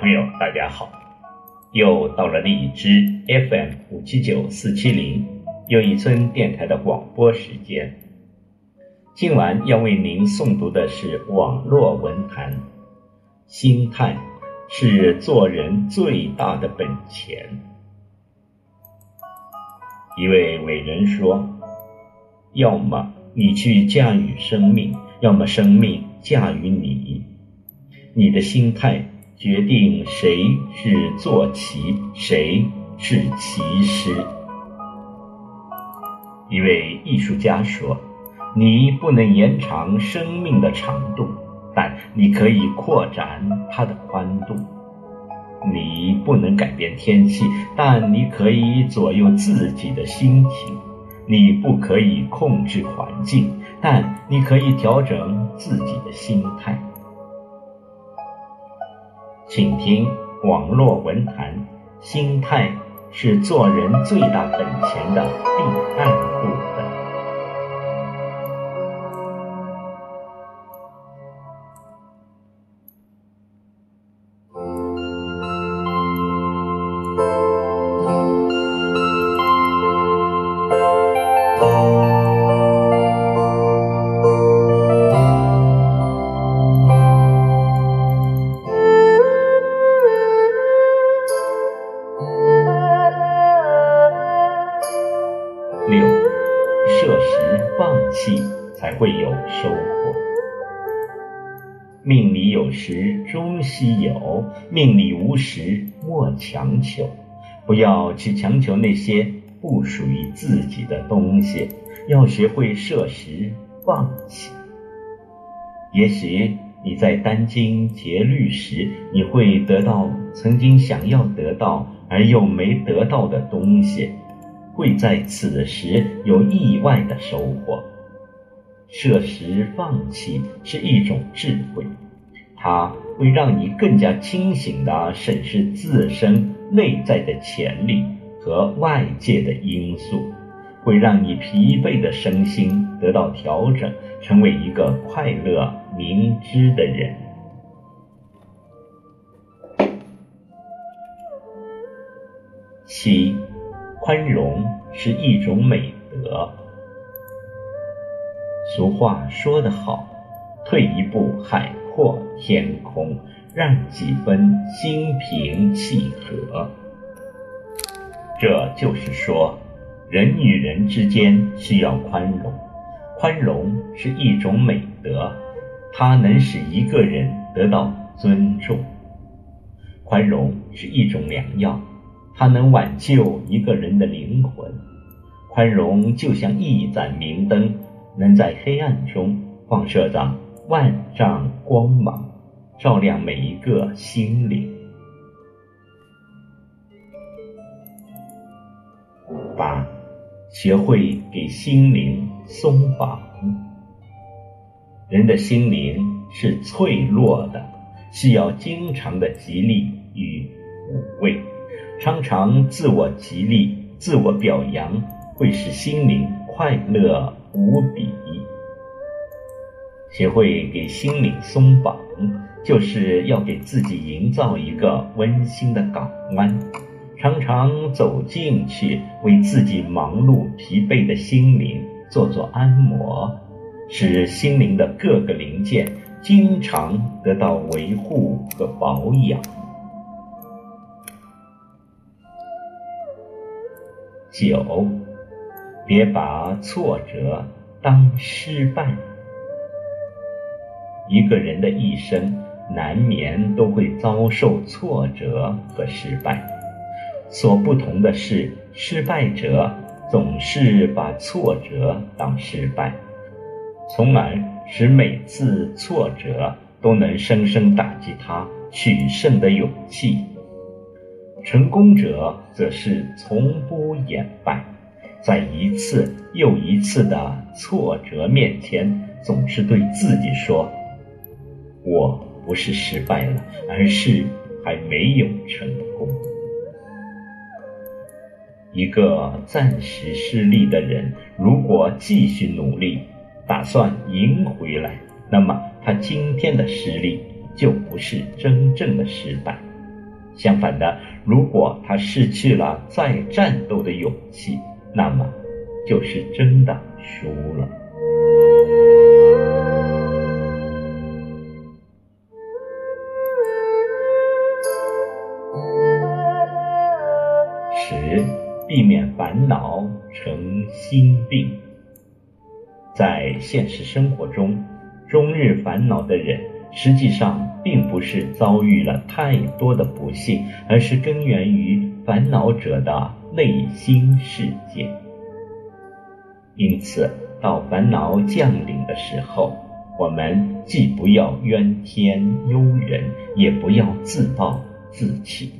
朋友，大家好！又到了荔枝 FM 五七九四七零又一村电台的广播时间。今晚要为您诵读的是网络文坛。心态是做人最大的本钱。一位伟人说：“要么你去驾驭生命，要么生命驾驭你。你的心态。”决定谁是坐骑，谁是骑师。一位艺术家说：“你不能延长生命的长度，但你可以扩展它的宽度。你不能改变天气，但你可以左右自己的心情。你不可以控制环境，但你可以调整自己的心态。”请听网络文坛，心态是做人最大本钱的第二才会有收获。命里有时终须有，命里无时莫强求。不要去强求那些不属于自己的东西，要学会设时放弃。也许你在殚精竭虑时，你会得到曾经想要得到而又没得到的东西，会在此时有意外的收获。设时放弃是一种智慧，它会让你更加清醒地审视自身内在的潜力和外界的因素，会让你疲惫的身心得到调整，成为一个快乐明知的人。七，宽容是一种美德。俗话说得好，退一步海阔天空，让几分心平气和。这就是说，人与人之间需要宽容，宽容是一种美德，它能使一个人得到尊重。宽容是一种良药，它能挽救一个人的灵魂。宽容就像一盏明灯。能在黑暗中放射着万丈光芒，照亮每一个心灵。八，学会给心灵松绑。人的心灵是脆弱的，需要经常的激励与抚慰。常常自我激励、自我表扬，会使心灵快乐。无比，学会给心灵松绑，就是要给自己营造一个温馨的港湾，常常走进去，为自己忙碌疲惫的心灵做做按摩，使心灵的各个零件经常得到维护和保养。九。别把挫折当失败。一个人的一生难免都会遭受挫折和失败，所不同的是，失败者总是把挫折当失败，从而使每次挫折都能深深打击他取胜的勇气。成功者则是从不言败。在一次又一次的挫折面前，总是对自己说：“我不是失败了，而是还没有成功。”一个暂时失利的人，如果继续努力，打算赢回来，那么他今天的失利就不是真正的失败。相反的，如果他失去了再战斗的勇气，那么就是真的输了。十，避免烦恼成心病。在现实生活中，终日烦恼的人。实际上，并不是遭遇了太多的不幸，而是根源于烦恼者的内心世界。因此，到烦恼降临的时候，我们既不要怨天尤人，也不要自暴自弃，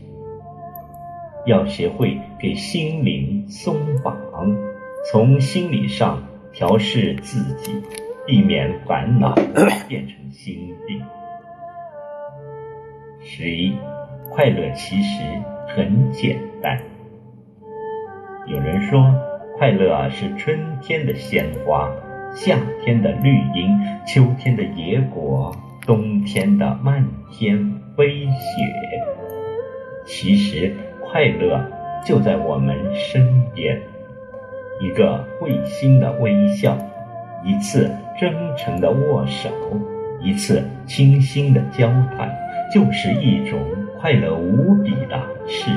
要学会给心灵松绑，从心理上调试自己。避免烦恼变成心病。十一，快乐其实很简单。有人说，快乐是春天的鲜花，夏天的绿荫，秋天的野果，冬天的漫天飞雪。其实，快乐就在我们身边，一个会心的微笑。一次真诚的握手，一次倾心的交谈，就是一种快乐无比的事。